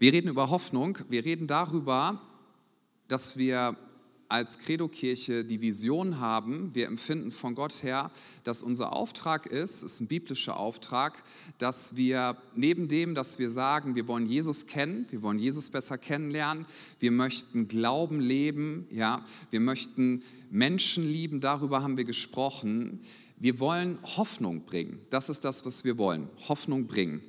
Wir reden über Hoffnung, wir reden darüber, dass wir als Credo-Kirche die Vision haben, wir empfinden von Gott her, dass unser Auftrag ist, es ist ein biblischer Auftrag, dass wir neben dem, dass wir sagen, wir wollen Jesus kennen, wir wollen Jesus besser kennenlernen, wir möchten Glauben leben, ja, wir möchten Menschen lieben, darüber haben wir gesprochen. Wir wollen Hoffnung bringen. Das ist das, was wir wollen. Hoffnung bringen.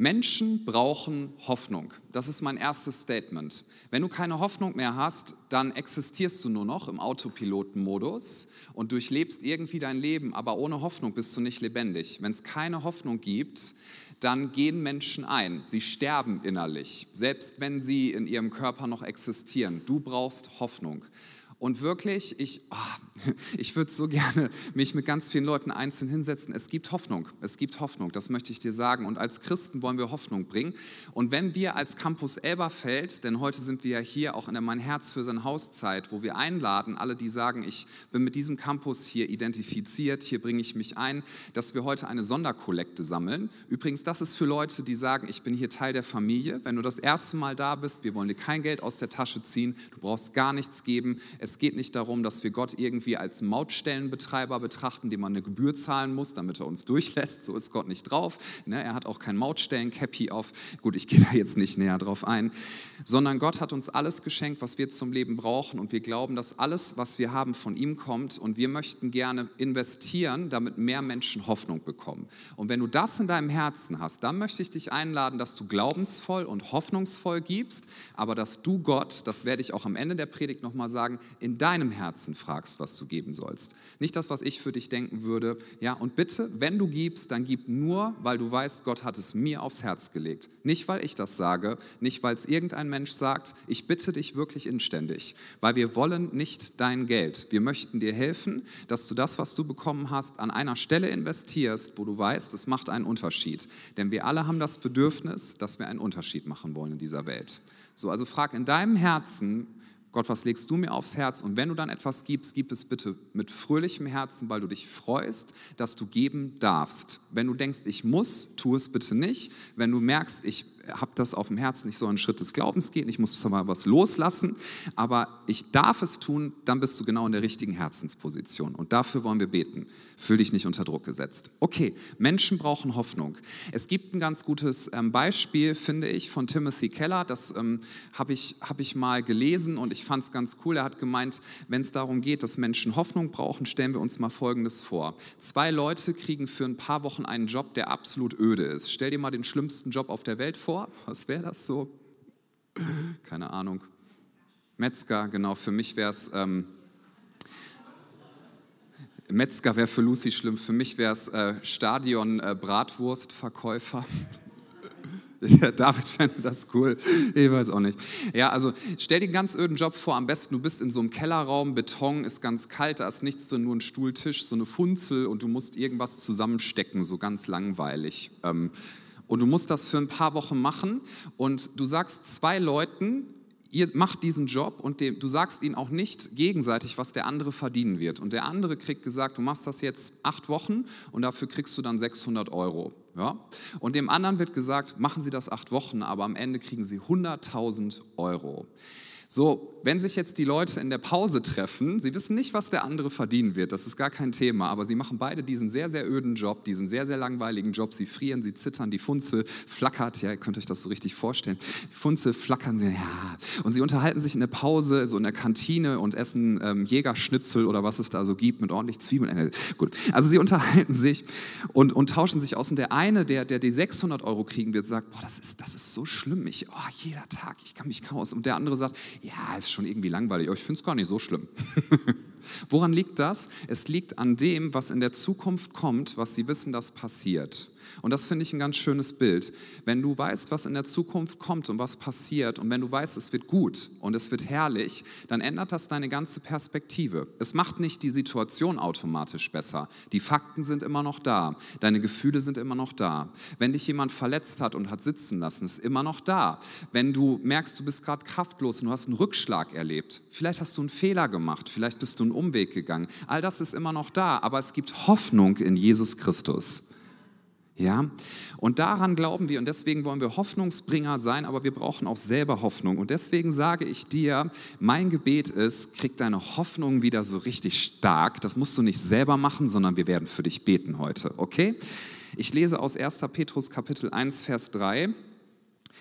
Menschen brauchen Hoffnung. Das ist mein erstes Statement. Wenn du keine Hoffnung mehr hast, dann existierst du nur noch im Autopilotenmodus und durchlebst irgendwie dein Leben, aber ohne Hoffnung bist du nicht lebendig. Wenn es keine Hoffnung gibt, dann gehen Menschen ein. Sie sterben innerlich, selbst wenn sie in ihrem Körper noch existieren. Du brauchst Hoffnung. Und wirklich, ich, oh, ich würde so gerne mich mit ganz vielen Leuten einzeln hinsetzen. Es gibt Hoffnung, es gibt Hoffnung, das möchte ich dir sagen. Und als Christen wollen wir Hoffnung bringen. Und wenn wir als Campus Elberfeld, denn heute sind wir ja hier auch in der Mein Herz für sein Hauszeit, wo wir einladen, alle, die sagen, ich bin mit diesem Campus hier identifiziert, hier bringe ich mich ein, dass wir heute eine Sonderkollekte sammeln. Übrigens, das ist für Leute, die sagen, ich bin hier Teil der Familie. Wenn du das erste Mal da bist, wir wollen dir kein Geld aus der Tasche ziehen, du brauchst gar nichts geben. Es es geht nicht darum, dass wir Gott irgendwie als Mautstellenbetreiber betrachten, dem man eine Gebühr zahlen muss, damit er uns durchlässt. So ist Gott nicht drauf. Ne, er hat auch kein Mautstellen-Cappy auf. Gut, ich gehe da jetzt nicht näher drauf ein. Sondern Gott hat uns alles geschenkt, was wir zum Leben brauchen. Und wir glauben, dass alles, was wir haben, von ihm kommt. Und wir möchten gerne investieren, damit mehr Menschen Hoffnung bekommen. Und wenn du das in deinem Herzen hast, dann möchte ich dich einladen, dass du glaubensvoll und hoffnungsvoll gibst, aber dass du Gott, das werde ich auch am Ende der Predigt nochmal sagen, in deinem Herzen fragst, was du geben sollst. Nicht das, was ich für dich denken würde. Ja, und bitte, wenn du gibst, dann gib nur, weil du weißt, Gott hat es mir aufs Herz gelegt. Nicht, weil ich das sage, nicht, weil es irgendein Mensch sagt. Ich bitte dich wirklich inständig, weil wir wollen nicht dein Geld. Wir möchten dir helfen, dass du das, was du bekommen hast, an einer Stelle investierst, wo du weißt, es macht einen Unterschied. Denn wir alle haben das Bedürfnis, dass wir einen Unterschied machen wollen in dieser Welt. So, also frag in deinem Herzen, Gott, was legst du mir aufs Herz? Und wenn du dann etwas gibst, gib es bitte mit fröhlichem Herzen, weil du dich freust, dass du geben darfst. Wenn du denkst, ich muss, tu es bitte nicht. Wenn du merkst, ich habe das auf dem Herzen, ich soll einen Schritt des Glaubens gehen, ich muss mal was loslassen, aber ich darf es tun, dann bist du genau in der richtigen Herzensposition. Und dafür wollen wir beten. Fühl dich nicht unter Druck gesetzt. Okay, Menschen brauchen Hoffnung. Es gibt ein ganz gutes ähm, Beispiel, finde ich, von Timothy Keller. Das ähm, habe ich, hab ich mal gelesen und ich fand es ganz cool. Er hat gemeint, wenn es darum geht, dass Menschen Hoffnung brauchen, stellen wir uns mal Folgendes vor. Zwei Leute kriegen für ein paar Wochen einen Job, der absolut öde ist. Stell dir mal den schlimmsten Job auf der Welt vor vor? Was wäre das so? Keine Ahnung. Metzger, genau, für mich wäre es. Ähm, Metzger wäre für Lucy schlimm, für mich wäre es äh, Stadion-Bratwurstverkäufer. Äh, David fände das cool. Ich weiß auch nicht. Ja, also stell dir einen ganz öden Job vor. Am besten, du bist in so einem Kellerraum, Beton ist ganz kalt, da ist nichts drin, nur ein Stuhltisch, so eine Funzel und du musst irgendwas zusammenstecken, so ganz langweilig. Ähm, und du musst das für ein paar Wochen machen und du sagst zwei Leuten, ihr macht diesen Job und du sagst ihnen auch nicht gegenseitig, was der andere verdienen wird. Und der andere kriegt gesagt, du machst das jetzt acht Wochen und dafür kriegst du dann 600 Euro. Ja? Und dem anderen wird gesagt, machen Sie das acht Wochen, aber am Ende kriegen Sie 100.000 Euro. So, wenn sich jetzt die Leute in der Pause treffen, sie wissen nicht, was der andere verdienen wird, das ist gar kein Thema, aber sie machen beide diesen sehr, sehr öden Job, diesen sehr, sehr langweiligen Job. Sie frieren, sie zittern, die Funzel flackert, ja, ihr könnt euch das so richtig vorstellen. Die Funzel flackern, ja. Und sie unterhalten sich in der Pause, so in der Kantine und essen ähm, Jägerschnitzel oder was es da so gibt mit ordentlich Zwiebeln. Äh, gut, also sie unterhalten sich und, und tauschen sich aus. Und der eine, der, der die 600 Euro kriegen wird, sagt, boah, das ist, das ist so schlimm, ich, oh, jeder Tag, ich kann mich kaum aus. Und der andere sagt, ja, ist schon irgendwie langweilig, aber ich finde es gar nicht so schlimm. Woran liegt das? Es liegt an dem, was in der Zukunft kommt, was sie wissen, das passiert. Und das finde ich ein ganz schönes Bild. Wenn du weißt, was in der Zukunft kommt und was passiert und wenn du weißt, es wird gut und es wird herrlich, dann ändert das deine ganze Perspektive. Es macht nicht die Situation automatisch besser. Die Fakten sind immer noch da. Deine Gefühle sind immer noch da. Wenn dich jemand verletzt hat und hat sitzen lassen, ist immer noch da. Wenn du merkst, du bist gerade kraftlos und du hast einen Rückschlag erlebt, vielleicht hast du einen Fehler gemacht, vielleicht bist du einen Umweg gegangen, all das ist immer noch da, aber es gibt Hoffnung in Jesus Christus. Ja, und daran glauben wir und deswegen wollen wir Hoffnungsbringer sein, aber wir brauchen auch selber Hoffnung. Und deswegen sage ich dir, mein Gebet ist, krieg deine Hoffnung wieder so richtig stark. Das musst du nicht selber machen, sondern wir werden für dich beten heute, okay? Ich lese aus 1. Petrus Kapitel 1, Vers 3.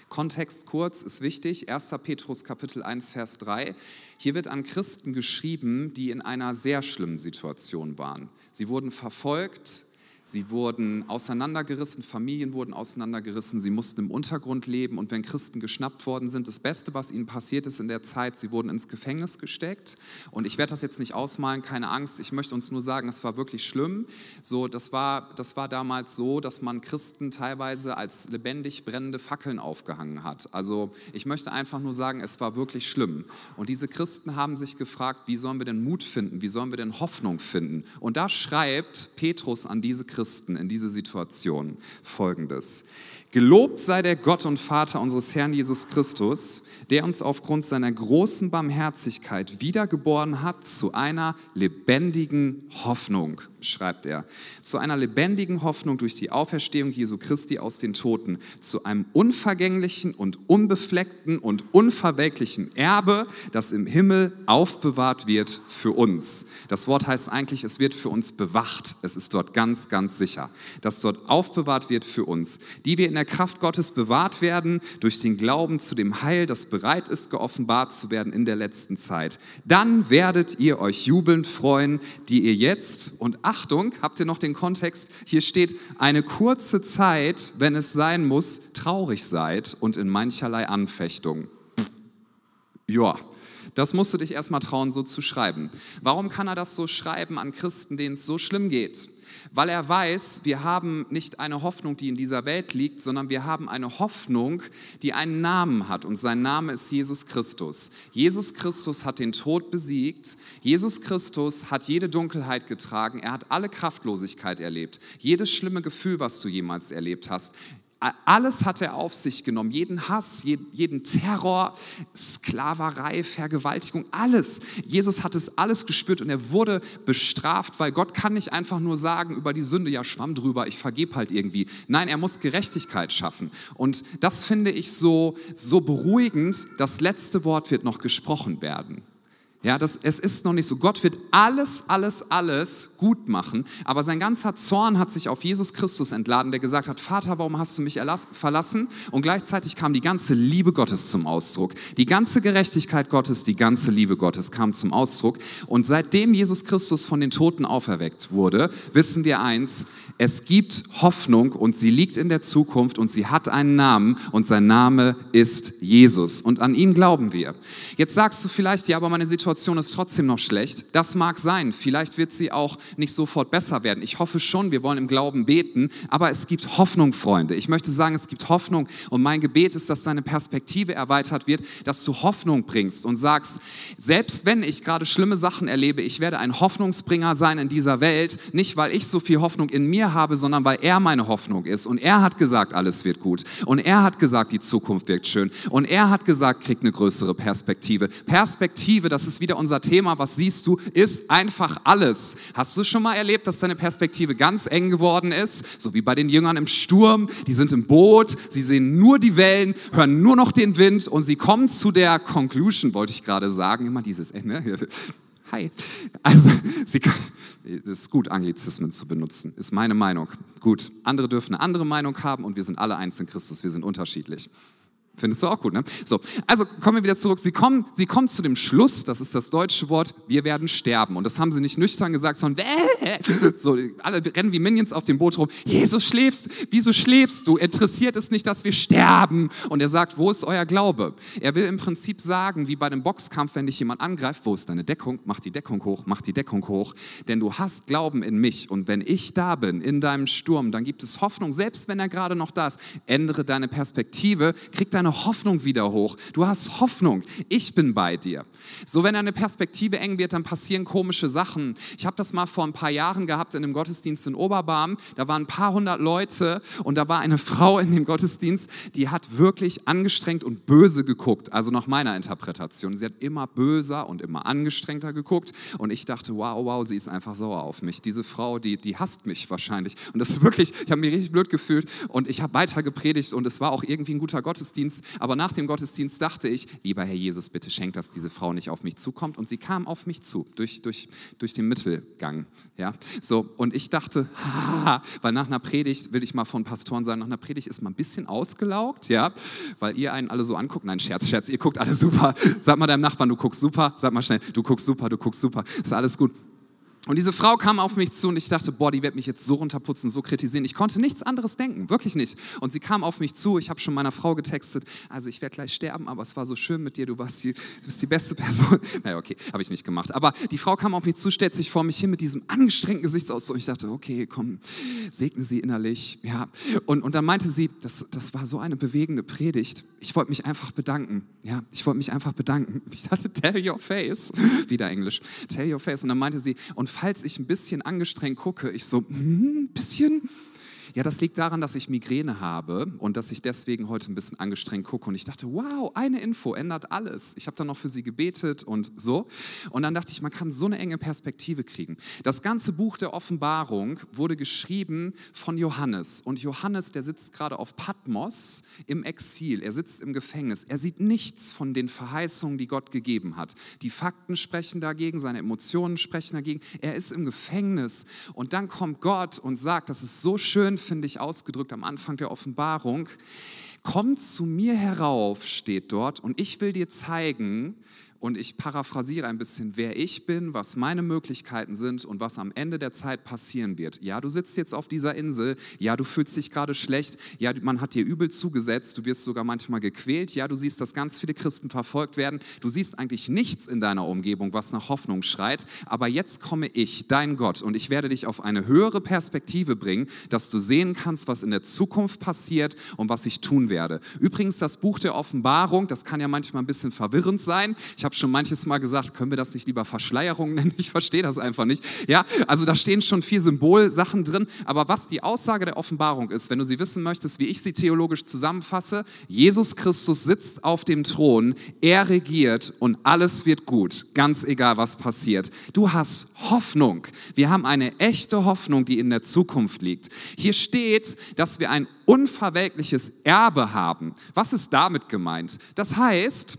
Kontext kurz ist wichtig. 1. Petrus Kapitel 1, Vers 3. Hier wird an Christen geschrieben, die in einer sehr schlimmen Situation waren. Sie wurden verfolgt, Sie wurden auseinandergerissen, Familien wurden auseinandergerissen, sie mussten im Untergrund leben und wenn Christen geschnappt worden sind, das Beste, was ihnen passiert ist in der Zeit, sie wurden ins Gefängnis gesteckt. Und ich werde das jetzt nicht ausmalen, keine Angst, ich möchte uns nur sagen, es war wirklich schlimm. So, das, war, das war damals so, dass man Christen teilweise als lebendig brennende Fackeln aufgehangen hat. Also ich möchte einfach nur sagen, es war wirklich schlimm. Und diese Christen haben sich gefragt, wie sollen wir denn Mut finden, wie sollen wir denn Hoffnung finden? Und da schreibt Petrus an diese Christen, Christen in diese Situation folgendes. Gelobt sei der Gott und Vater unseres Herrn Jesus Christus, der uns aufgrund seiner großen Barmherzigkeit wiedergeboren hat zu einer lebendigen Hoffnung, schreibt er. Zu einer lebendigen Hoffnung durch die Auferstehung Jesu Christi aus den Toten, zu einem unvergänglichen und unbefleckten und unverwelklichen Erbe, das im Himmel aufbewahrt wird für uns. Das Wort heißt eigentlich, es wird für uns bewacht. Es ist dort ganz, ganz sicher, dass dort aufbewahrt wird für uns, die wir in der Kraft Gottes bewahrt werden durch den Glauben zu dem Heil, das bereit ist, geoffenbart zu werden in der letzten Zeit. Dann werdet ihr euch jubelnd freuen, die ihr jetzt, und Achtung, habt ihr noch den Kontext, hier steht, eine kurze Zeit, wenn es sein muss, traurig seid und in mancherlei Anfechtung. Ja, das musst du dich erstmal trauen, so zu schreiben. Warum kann er das so schreiben an Christen, denen es so schlimm geht? Weil er weiß, wir haben nicht eine Hoffnung, die in dieser Welt liegt, sondern wir haben eine Hoffnung, die einen Namen hat und sein Name ist Jesus Christus. Jesus Christus hat den Tod besiegt, Jesus Christus hat jede Dunkelheit getragen, er hat alle Kraftlosigkeit erlebt, jedes schlimme Gefühl, was du jemals erlebt hast. Alles hat er auf sich genommen, jeden Hass, jeden Terror, Sklaverei, Vergewaltigung, alles. Jesus hat es alles gespürt und er wurde bestraft, weil Gott kann nicht einfach nur sagen über die Sünde, ja schwamm drüber, ich vergebe halt irgendwie. Nein, er muss Gerechtigkeit schaffen. Und das finde ich so, so beruhigend, das letzte Wort wird noch gesprochen werden. Ja, das, es ist noch nicht so. Gott wird alles, alles, alles gut machen, aber sein ganzer Zorn hat sich auf Jesus Christus entladen, der gesagt hat, Vater, warum hast du mich verlassen? Und gleichzeitig kam die ganze Liebe Gottes zum Ausdruck. Die ganze Gerechtigkeit Gottes, die ganze Liebe Gottes kam zum Ausdruck. Und seitdem Jesus Christus von den Toten auferweckt wurde, wissen wir eins, es gibt Hoffnung und sie liegt in der Zukunft und sie hat einen Namen und sein Name ist Jesus. Und an ihn glauben wir. Jetzt sagst du vielleicht, ja, aber meine Situation ist trotzdem noch schlecht. Das mag sein. Vielleicht wird sie auch nicht sofort besser werden. Ich hoffe schon, wir wollen im Glauben beten, aber es gibt Hoffnung, Freunde. Ich möchte sagen, es gibt Hoffnung und mein Gebet ist, dass deine Perspektive erweitert wird, dass du Hoffnung bringst und sagst, selbst wenn ich gerade schlimme Sachen erlebe, ich werde ein Hoffnungsbringer sein in dieser Welt, nicht weil ich so viel Hoffnung in mir habe, sondern weil er meine Hoffnung ist und er hat gesagt, alles wird gut und er hat gesagt, die Zukunft wirkt schön und er hat gesagt, krieg eine größere Perspektive. Perspektive, das ist wieder unser Thema. Was siehst du? Ist einfach alles. Hast du schon mal erlebt, dass deine Perspektive ganz eng geworden ist? So wie bei den Jüngern im Sturm. Die sind im Boot, sie sehen nur die Wellen, hören nur noch den Wind und sie kommen zu der Conclusion, wollte ich gerade sagen. Immer dieses, äh, ne? Hi. Also, sie, es ist gut, Anglizismen zu benutzen, ist meine Meinung. Gut, andere dürfen eine andere Meinung haben und wir sind alle eins in Christus, wir sind unterschiedlich. Findest du auch gut, ne? So, also kommen wir wieder zurück. Sie kommen, sie kommen zu dem Schluss, das ist das deutsche Wort, wir werden sterben. Und das haben sie nicht nüchtern gesagt, sondern so, alle rennen wie Minions auf dem Boot rum. Jesus schläfst, wieso schläfst du? Interessiert es nicht, dass wir sterben? Und er sagt, wo ist euer Glaube? Er will im Prinzip sagen, wie bei dem Boxkampf, wenn dich jemand angreift, wo ist deine Deckung? Mach die Deckung hoch, mach die Deckung hoch. Denn du hast Glauben in mich. Und wenn ich da bin, in deinem Sturm, dann gibt es Hoffnung, selbst wenn er gerade noch da ist. Ändere deine Perspektive, krieg deine deine Hoffnung wieder hoch. Du hast Hoffnung. Ich bin bei dir. So, wenn deine Perspektive eng wird, dann passieren komische Sachen. Ich habe das mal vor ein paar Jahren gehabt in einem Gottesdienst in Oberbarm. Da waren ein paar hundert Leute und da war eine Frau in dem Gottesdienst, die hat wirklich angestrengt und böse geguckt. Also nach meiner Interpretation. Sie hat immer böser und immer angestrengter geguckt und ich dachte, wow, wow, sie ist einfach sauer auf mich. Diese Frau, die, die hasst mich wahrscheinlich. Und das ist wirklich, ich habe mich richtig blöd gefühlt und ich habe weiter gepredigt und es war auch irgendwie ein guter Gottesdienst. Aber nach dem Gottesdienst dachte ich, lieber Herr Jesus, bitte schenk, dass diese Frau nicht auf mich zukommt. Und sie kam auf mich zu, durch, durch, durch den Mittelgang. Ja? So, und ich dachte, haha, weil nach einer Predigt, will ich mal von Pastoren sagen, nach einer Predigt ist man ein bisschen ausgelaugt, ja, weil ihr einen alle so anguckt. Nein, Scherz, Scherz, ihr guckt alle super. Sag mal deinem Nachbarn, du guckst super. Sag mal schnell, du guckst super, du guckst super. Ist alles gut. Und diese Frau kam auf mich zu und ich dachte, boah, die wird mich jetzt so runterputzen, so kritisieren. Ich konnte nichts anderes denken, wirklich nicht. Und sie kam auf mich zu, ich habe schon meiner Frau getextet, also ich werde gleich sterben, aber es war so schön mit dir, du, warst die, du bist die beste Person. Naja, okay, habe ich nicht gemacht. Aber die Frau kam auf mich zu, stellt sich vor mich hin mit diesem angestrengten Gesichtsausdruck. Ich dachte, okay, komm, segne sie innerlich. Ja. Und, und dann meinte sie, das, das war so eine bewegende Predigt. Ich wollte mich einfach bedanken. Ja, ich wollte mich einfach bedanken. Ich dachte, tell your face. Wieder Englisch. Tell your face. Und dann meinte sie, und falls ich ein bisschen angestrengt gucke, ich so, ein mm, bisschen, ja, das liegt daran, dass ich Migräne habe und dass ich deswegen heute ein bisschen angestrengt gucke. Und ich dachte, wow, eine Info ändert alles. Ich habe dann noch für sie gebetet und so. Und dann dachte ich, man kann so eine enge Perspektive kriegen. Das ganze Buch der Offenbarung wurde geschrieben von Johannes. Und Johannes, der sitzt gerade auf Patmos im Exil. Er sitzt im Gefängnis. Er sieht nichts von den Verheißungen, die Gott gegeben hat. Die Fakten sprechen dagegen, seine Emotionen sprechen dagegen. Er ist im Gefängnis. Und dann kommt Gott und sagt, das ist so schön finde ich, ausgedrückt am Anfang der Offenbarung. Komm zu mir herauf, steht dort, und ich will dir zeigen, und ich paraphrasiere ein bisschen, wer ich bin, was meine Möglichkeiten sind und was am Ende der Zeit passieren wird. Ja, du sitzt jetzt auf dieser Insel, ja, du fühlst dich gerade schlecht, ja, man hat dir übel zugesetzt, du wirst sogar manchmal gequält, ja, du siehst, dass ganz viele Christen verfolgt werden, du siehst eigentlich nichts in deiner Umgebung, was nach Hoffnung schreit, aber jetzt komme ich, dein Gott, und ich werde dich auf eine höhere Perspektive bringen, dass du sehen kannst, was in der Zukunft passiert und was ich tun werde. Übrigens, das Buch der Offenbarung, das kann ja manchmal ein bisschen verwirrend sein. Ich habe schon manches Mal gesagt, können wir das nicht lieber Verschleierung nennen? Ich verstehe das einfach nicht. Ja, also da stehen schon vier Symbolsachen drin. Aber was die Aussage der Offenbarung ist, wenn du sie wissen möchtest, wie ich sie theologisch zusammenfasse, Jesus Christus sitzt auf dem Thron, er regiert und alles wird gut, ganz egal was passiert. Du hast Hoffnung. Wir haben eine echte Hoffnung, die in der Zukunft liegt. Hier steht, dass wir ein unverwelkliches Erbe haben. Was ist damit gemeint? Das heißt,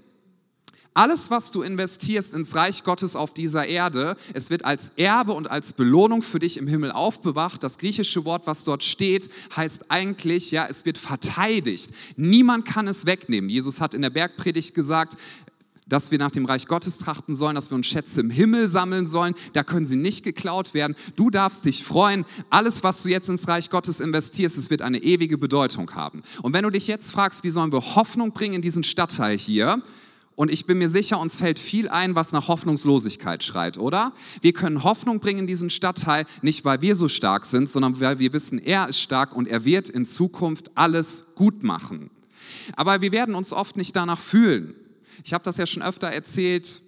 alles, was du investierst ins Reich Gottes auf dieser Erde, es wird als Erbe und als Belohnung für dich im Himmel aufbewacht. Das griechische Wort, was dort steht, heißt eigentlich, ja, es wird verteidigt. Niemand kann es wegnehmen. Jesus hat in der Bergpredigt gesagt, dass wir nach dem Reich Gottes trachten sollen, dass wir uns Schätze im Himmel sammeln sollen. Da können sie nicht geklaut werden. Du darfst dich freuen. Alles, was du jetzt ins Reich Gottes investierst, es wird eine ewige Bedeutung haben. Und wenn du dich jetzt fragst, wie sollen wir Hoffnung bringen in diesen Stadtteil hier, und ich bin mir sicher, uns fällt viel ein, was nach Hoffnungslosigkeit schreit, oder? Wir können Hoffnung bringen in diesen Stadtteil, nicht weil wir so stark sind, sondern weil wir wissen, er ist stark und er wird in Zukunft alles gut machen. Aber wir werden uns oft nicht danach fühlen. Ich habe das ja schon öfter erzählt,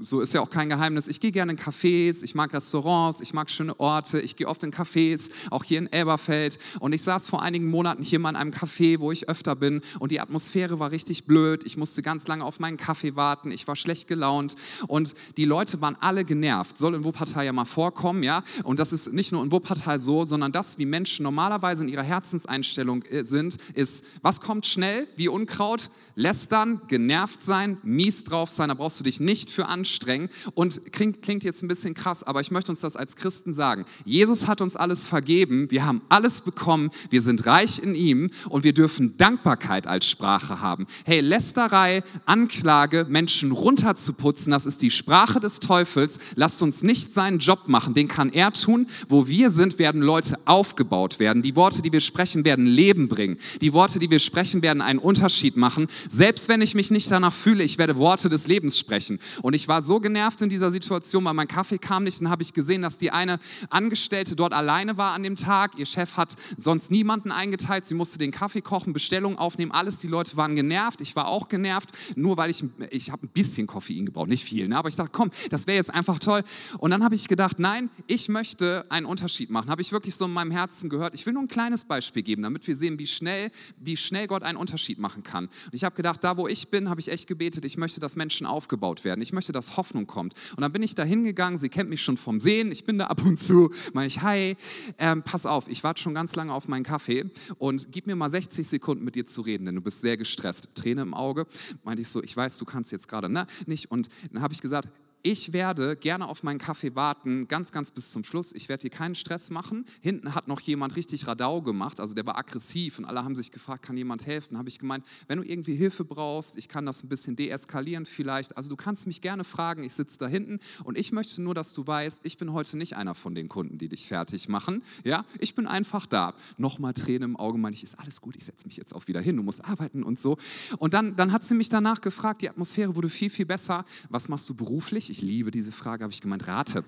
so ist ja auch kein Geheimnis. Ich gehe gerne in Cafés, ich mag Restaurants, ich mag schöne Orte, ich gehe oft in Cafés, auch hier in Elberfeld. Und ich saß vor einigen Monaten hier mal in einem Café, wo ich öfter bin und die Atmosphäre war richtig blöd. Ich musste ganz lange auf meinen Kaffee warten, ich war schlecht gelaunt und die Leute waren alle genervt. Soll in Wuppertal ja mal vorkommen, ja? Und das ist nicht nur in Wuppertal so, sondern das, wie Menschen normalerweise in ihrer Herzenseinstellung äh, sind, ist, was kommt schnell wie Unkraut? Lästern, genervt sein, mies drauf sein, da brauchst du dich nicht für anschauen anstrengen und klingt, klingt jetzt ein bisschen krass, aber ich möchte uns das als Christen sagen. Jesus hat uns alles vergeben, wir haben alles bekommen, wir sind reich in ihm und wir dürfen Dankbarkeit als Sprache haben. Hey, Lästerei, Anklage, Menschen runterzuputzen, das ist die Sprache des Teufels. Lasst uns nicht seinen Job machen, den kann er tun. Wo wir sind, werden Leute aufgebaut werden. Die Worte, die wir sprechen, werden Leben bringen. Die Worte, die wir sprechen, werden einen Unterschied machen. Selbst wenn ich mich nicht danach fühle, ich werde Worte des Lebens sprechen. Und ich war war so genervt in dieser Situation, weil mein Kaffee kam nicht. Dann habe ich gesehen, dass die eine Angestellte dort alleine war an dem Tag. Ihr Chef hat sonst niemanden eingeteilt. Sie musste den Kaffee kochen, Bestellungen aufnehmen, alles. Die Leute waren genervt. Ich war auch genervt, nur weil ich, ich habe ein bisschen Koffein gebraucht, nicht viel. Ne? Aber ich dachte, komm, das wäre jetzt einfach toll. Und dann habe ich gedacht, nein, ich möchte einen Unterschied machen. Habe ich wirklich so in meinem Herzen gehört. Ich will nur ein kleines Beispiel geben, damit wir sehen, wie schnell, wie schnell Gott einen Unterschied machen kann. Und ich habe gedacht, da wo ich bin, habe ich echt gebetet, ich möchte, dass Menschen aufgebaut werden. Ich möchte, dass Hoffnung kommt. Und dann bin ich da hingegangen. Sie kennt mich schon vom Sehen. Ich bin da ab und zu. Meine ich, hi, ähm, pass auf, ich warte schon ganz lange auf meinen Kaffee und gib mir mal 60 Sekunden mit dir zu reden, denn du bist sehr gestresst. Träne im Auge. Meinte ich so, ich weiß, du kannst jetzt gerade ne, nicht. Und dann habe ich gesagt, ich werde gerne auf meinen Kaffee warten, ganz, ganz bis zum Schluss. Ich werde hier keinen Stress machen. Hinten hat noch jemand richtig Radau gemacht, also der war aggressiv und alle haben sich gefragt, kann jemand helfen? Habe ich gemeint, wenn du irgendwie Hilfe brauchst, ich kann das ein bisschen deeskalieren vielleicht. Also du kannst mich gerne fragen, ich sitze da hinten und ich möchte nur, dass du weißt, ich bin heute nicht einer von den Kunden, die dich fertig machen. Ja, ich bin einfach da. Nochmal Tränen im Auge, meine ich, ist alles gut, ich setze mich jetzt auch wieder hin, du musst arbeiten und so. Und dann, dann hat sie mich danach gefragt, die Atmosphäre wurde viel, viel besser. Was machst du beruflich? Ich liebe diese Frage, habe ich gemeint, rate.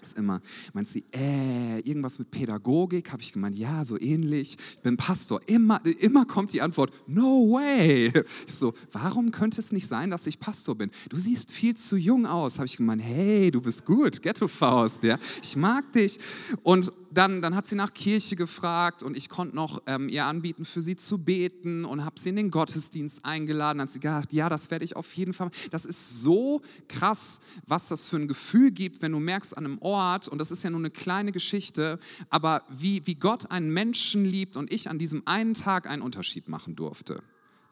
Das ist immer, meint sie, äh, irgendwas mit Pädagogik? Habe ich gemeint, ja, so ähnlich. Ich bin Pastor. Immer, immer kommt die Antwort, no way. Ich so, warum könnte es nicht sein, dass ich Pastor bin? Du siehst viel zu jung aus. Habe ich gemeint, hey, du bist gut, Ghetto-Faust, ja. Ich mag dich. Und dann, dann hat sie nach Kirche gefragt und ich konnte noch ähm, ihr anbieten, für sie zu beten und habe sie in den Gottesdienst eingeladen. Hat sie gedacht, ja, das werde ich auf jeden Fall. Das ist so krass, was das für ein Gefühl gibt, wenn du merkst an einem Ort, und das ist ja nur eine kleine Geschichte, aber wie, wie Gott einen Menschen liebt und ich an diesem einen Tag einen Unterschied machen durfte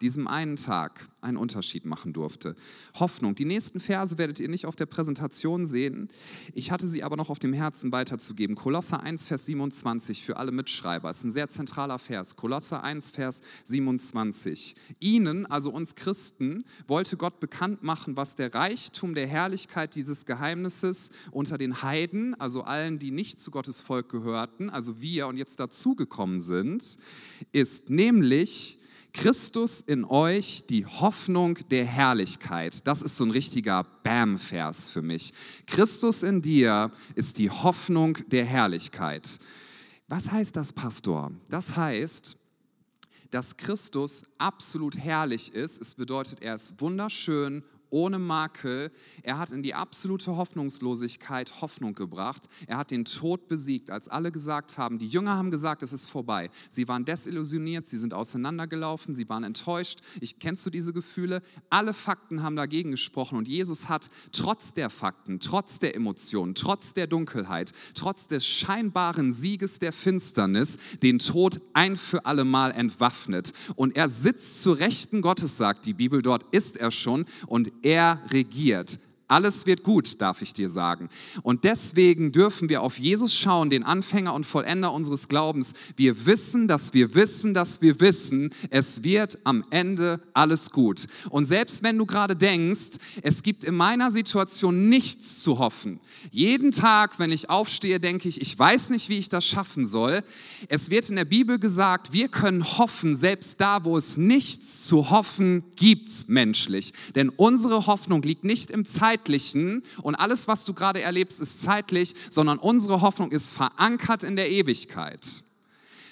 diesem einen Tag einen Unterschied machen durfte. Hoffnung. Die nächsten Verse werdet ihr nicht auf der Präsentation sehen. Ich hatte sie aber noch auf dem Herzen weiterzugeben. Kolosser 1, Vers 27 für alle Mitschreiber. Das ist ein sehr zentraler Vers. Kolosser 1, Vers 27. Ihnen, also uns Christen, wollte Gott bekannt machen, was der Reichtum der Herrlichkeit dieses Geheimnisses unter den Heiden, also allen, die nicht zu Gottes Volk gehörten, also wir und jetzt dazugekommen sind, ist. Nämlich, Christus in euch, die Hoffnung der Herrlichkeit. Das ist so ein richtiger Bam-Vers für mich. Christus in dir ist die Hoffnung der Herrlichkeit. Was heißt das, Pastor? Das heißt, dass Christus absolut herrlich ist. Es bedeutet, er ist wunderschön ohne Makel. Er hat in die absolute Hoffnungslosigkeit Hoffnung gebracht. Er hat den Tod besiegt, als alle gesagt haben, die Jünger haben gesagt, es ist vorbei. Sie waren desillusioniert, sie sind auseinandergelaufen, sie waren enttäuscht. Ich, kennst du diese Gefühle? Alle Fakten haben dagegen gesprochen und Jesus hat trotz der Fakten, trotz der Emotionen, trotz der Dunkelheit, trotz des scheinbaren Sieges der Finsternis den Tod ein für alle Mal entwaffnet. Und er sitzt zu Rechten Gottes, sagt die Bibel, dort ist er schon und er regiert. Alles wird gut, darf ich dir sagen. Und deswegen dürfen wir auf Jesus schauen, den Anfänger und Vollender unseres Glaubens. Wir wissen, dass wir wissen, dass wir wissen, es wird am Ende alles gut. Und selbst wenn du gerade denkst, es gibt in meiner Situation nichts zu hoffen. Jeden Tag, wenn ich aufstehe, denke ich, ich weiß nicht, wie ich das schaffen soll. Es wird in der Bibel gesagt, wir können hoffen, selbst da, wo es nichts zu hoffen gibt, menschlich. Denn unsere Hoffnung liegt nicht im Zeit Zeitlichen und alles, was du gerade erlebst, ist zeitlich, sondern unsere Hoffnung ist verankert in der Ewigkeit.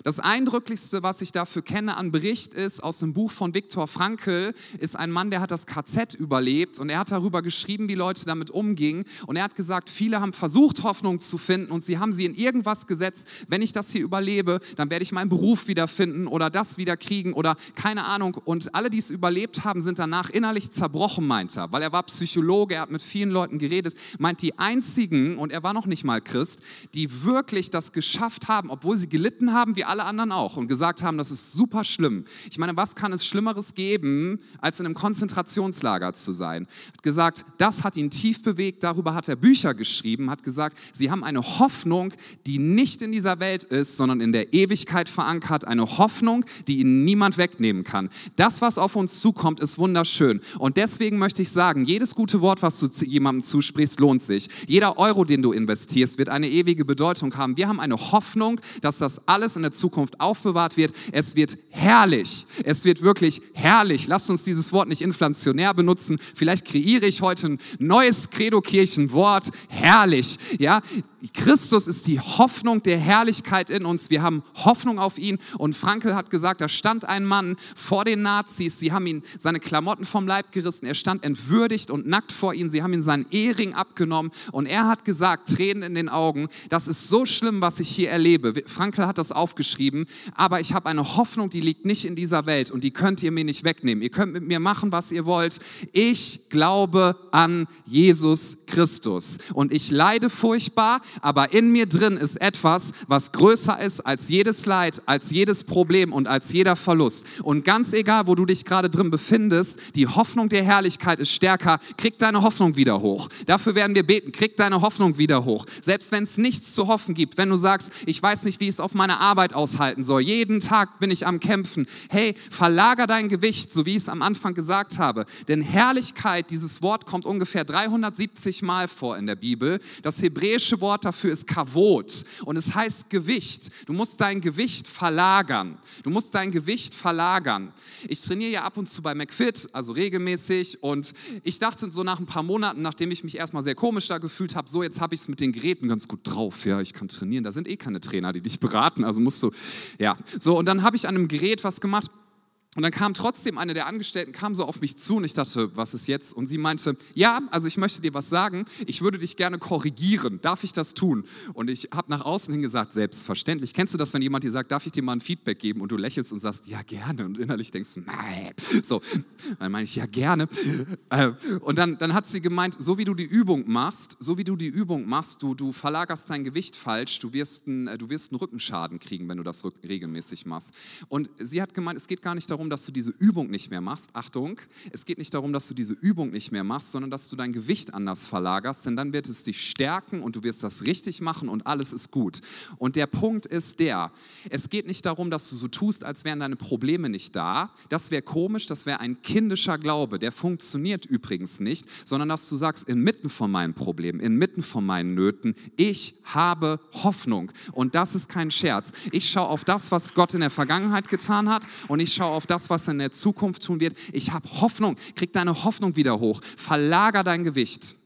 Das Eindrücklichste, was ich dafür kenne an Bericht ist, aus dem Buch von Viktor Frankl, ist ein Mann, der hat das KZ überlebt und er hat darüber geschrieben, wie Leute damit umgingen. Und er hat gesagt, viele haben versucht, Hoffnung zu finden und sie haben sie in irgendwas gesetzt. Wenn ich das hier überlebe, dann werde ich meinen Beruf wiederfinden oder das wieder kriegen oder keine Ahnung. Und alle, die es überlebt haben, sind danach innerlich zerbrochen, meint er, weil er war Psychologe, er hat mit vielen Leuten geredet, meint die einzigen, und er war noch nicht mal Christ, die wirklich das geschafft haben, obwohl sie gelitten haben, wie alle anderen auch und gesagt haben, das ist super schlimm. Ich meine, was kann es Schlimmeres geben, als in einem Konzentrationslager zu sein? Hat gesagt, das hat ihn tief bewegt, darüber hat er Bücher geschrieben, hat gesagt, sie haben eine Hoffnung, die nicht in dieser Welt ist, sondern in der Ewigkeit verankert, eine Hoffnung, die ihnen niemand wegnehmen kann. Das, was auf uns zukommt, ist wunderschön. Und deswegen möchte ich sagen, jedes gute Wort, was du jemandem zusprichst, lohnt sich. Jeder Euro, den du investierst, wird eine ewige Bedeutung haben. Wir haben eine Hoffnung, dass das alles in der Zukunft aufbewahrt wird. Es wird herrlich. Es wird wirklich herrlich. Lasst uns dieses Wort nicht inflationär benutzen. Vielleicht kreiere ich heute ein neues Credo-Kirchenwort. Herrlich. Ja, Christus ist die Hoffnung der Herrlichkeit in uns. Wir haben Hoffnung auf ihn. Und Frankel hat gesagt, da stand ein Mann vor den Nazis. Sie haben ihn seine Klamotten vom Leib gerissen. Er stand entwürdigt und nackt vor ihnen. Sie haben ihm seinen Ehering abgenommen. Und er hat gesagt, Tränen in den Augen, das ist so schlimm, was ich hier erlebe. Frankel hat das aufgeschrieben. Aber ich habe eine Hoffnung, die liegt nicht in dieser Welt. Und die könnt ihr mir nicht wegnehmen. Ihr könnt mit mir machen, was ihr wollt. Ich glaube an Jesus Christus. Und ich leide furchtbar aber in mir drin ist etwas, was größer ist als jedes Leid, als jedes Problem und als jeder Verlust. Und ganz egal, wo du dich gerade drin befindest, die Hoffnung der Herrlichkeit ist stärker. Krieg deine Hoffnung wieder hoch. Dafür werden wir beten. Krieg deine Hoffnung wieder hoch. Selbst wenn es nichts zu hoffen gibt, wenn du sagst, ich weiß nicht, wie ich es auf meine Arbeit aushalten soll. Jeden Tag bin ich am Kämpfen. Hey, verlager dein Gewicht, so wie ich es am Anfang gesagt habe. Denn Herrlichkeit, dieses Wort kommt ungefähr 370 Mal vor in der Bibel. Das hebräische Wort Wort dafür ist Kavot und es heißt Gewicht. Du musst dein Gewicht verlagern. Du musst dein Gewicht verlagern. Ich trainiere ja ab und zu bei McFit, also regelmäßig und ich dachte so nach ein paar Monaten, nachdem ich mich erstmal sehr komisch da gefühlt habe, so jetzt habe ich es mit den Geräten ganz gut drauf. Ja, ich kann trainieren. Da sind eh keine Trainer, die dich beraten, also musst du, ja. So und dann habe ich an einem Gerät was gemacht und dann kam trotzdem eine der Angestellten, kam so auf mich zu und ich dachte, was ist jetzt? Und sie meinte, ja, also ich möchte dir was sagen, ich würde dich gerne korrigieren, darf ich das tun? Und ich habe nach außen hin gesagt, selbstverständlich. Kennst du das, wenn jemand dir sagt, darf ich dir mal ein Feedback geben? Und du lächelst und sagst, ja, gerne. Und innerlich denkst du, nein. So, dann meine ich, ja, gerne. Äh, und dann, dann hat sie gemeint, so wie du die Übung machst, so wie du die Übung machst, du, du verlagerst dein Gewicht falsch, du wirst, einen, du wirst einen Rückenschaden kriegen, wenn du das regelmäßig machst. Und sie hat gemeint, es geht gar nicht darum, darum, dass du diese Übung nicht mehr machst. Achtung, es geht nicht darum, dass du diese Übung nicht mehr machst, sondern dass du dein Gewicht anders verlagerst, denn dann wird es dich stärken und du wirst das richtig machen und alles ist gut. Und der Punkt ist der, es geht nicht darum, dass du so tust, als wären deine Probleme nicht da. Das wäre komisch, das wäre ein kindischer Glaube, der funktioniert übrigens nicht, sondern dass du sagst, inmitten von meinen Problemen, inmitten von meinen Nöten, ich habe Hoffnung. Und das ist kein Scherz. Ich schaue auf das, was Gott in der Vergangenheit getan hat und ich schaue auf das, was er in der Zukunft tun wird. Ich habe Hoffnung. Krieg deine Hoffnung wieder hoch. Verlager dein Gewicht.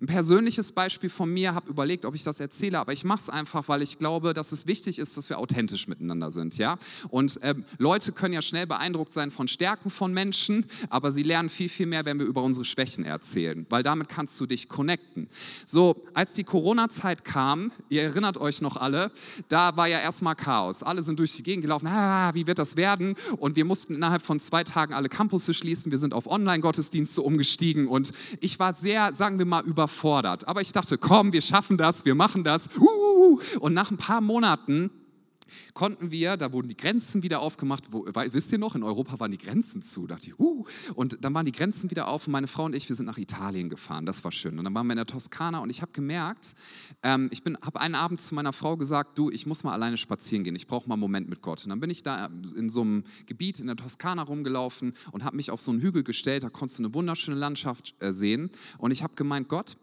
Ein persönliches Beispiel von mir, habe überlegt, ob ich das erzähle, aber ich mache es einfach, weil ich glaube, dass es wichtig ist, dass wir authentisch miteinander sind. Ja? Und ähm, Leute können ja schnell beeindruckt sein von Stärken von Menschen, aber sie lernen viel, viel mehr, wenn wir über unsere Schwächen erzählen, weil damit kannst du dich connecten. So, als die Corona-Zeit kam, ihr erinnert euch noch alle, da war ja erstmal Chaos. Alle sind durch die Gegend gelaufen, ah, wie wird das werden? Und wir mussten innerhalb von zwei Tagen alle Campusse schließen. Wir sind auf Online-Gottesdienste umgestiegen und ich war sehr, sagen wir mal, über überfordert. Aber ich dachte, komm, wir schaffen das, wir machen das. Und nach ein paar Monaten konnten wir, da wurden die Grenzen wieder aufgemacht. Wo, wisst ihr noch, in Europa waren die Grenzen zu. Da dachte ich, uh, und dann waren die Grenzen wieder auf und meine Frau und ich, wir sind nach Italien gefahren. Das war schön. Und dann waren wir in der Toskana und ich habe gemerkt, ähm, ich habe einen Abend zu meiner Frau gesagt, du, ich muss mal alleine spazieren gehen. Ich brauche mal einen Moment mit Gott. Und dann bin ich da in so einem Gebiet in der Toskana rumgelaufen und habe mich auf so einen Hügel gestellt. Da konntest du eine wunderschöne Landschaft äh, sehen. Und ich habe gemeint, Gott,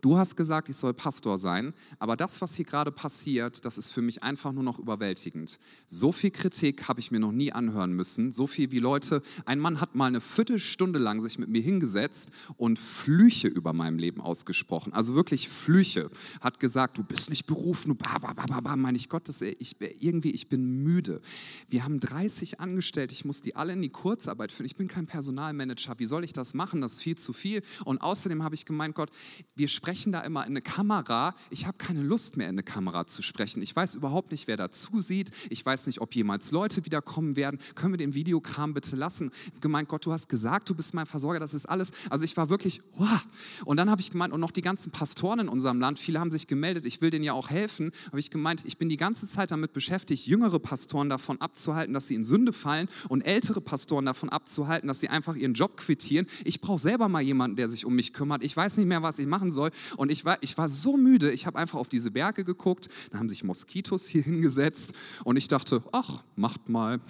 Du hast gesagt, ich soll Pastor sein, aber das, was hier gerade passiert, das ist für mich einfach nur noch überwältigend. So viel Kritik habe ich mir noch nie anhören müssen, so viel wie Leute. Ein Mann hat mal eine Viertelstunde lang sich mit mir hingesetzt und Flüche über meinem Leben ausgesprochen, also wirklich Flüche. Hat gesagt, du bist nicht berufen, du ba, meine ich Gott, das, ich, irgendwie, ich bin müde. Wir haben 30 Angestellte, ich muss die alle in die Kurzarbeit führen. Ich bin kein Personalmanager, wie soll ich das machen? Das ist viel zu viel. Und außerdem habe ich gemeint, Gott, wir sprechen sprechen da immer in eine Kamera. Ich habe keine Lust mehr in eine Kamera zu sprechen. Ich weiß überhaupt nicht, wer da zusieht. Ich weiß nicht, ob jemals Leute wiederkommen werden. Können wir den Videokram bitte lassen? Gemeint, Gott, du hast gesagt, du bist mein Versorger, das ist alles. Also ich war wirklich, wow. Und dann habe ich gemeint, und noch die ganzen Pastoren in unserem Land, viele haben sich gemeldet, ich will denen ja auch helfen. Habe ich gemeint, ich bin die ganze Zeit damit beschäftigt, jüngere Pastoren davon abzuhalten, dass sie in Sünde fallen und ältere Pastoren davon abzuhalten, dass sie einfach ihren Job quittieren. Ich brauche selber mal jemanden, der sich um mich kümmert. Ich weiß nicht mehr, was ich machen soll. Und ich war, ich war so müde, ich habe einfach auf diese Berge geguckt, da haben sich Moskitos hier hingesetzt und ich dachte, ach, macht mal.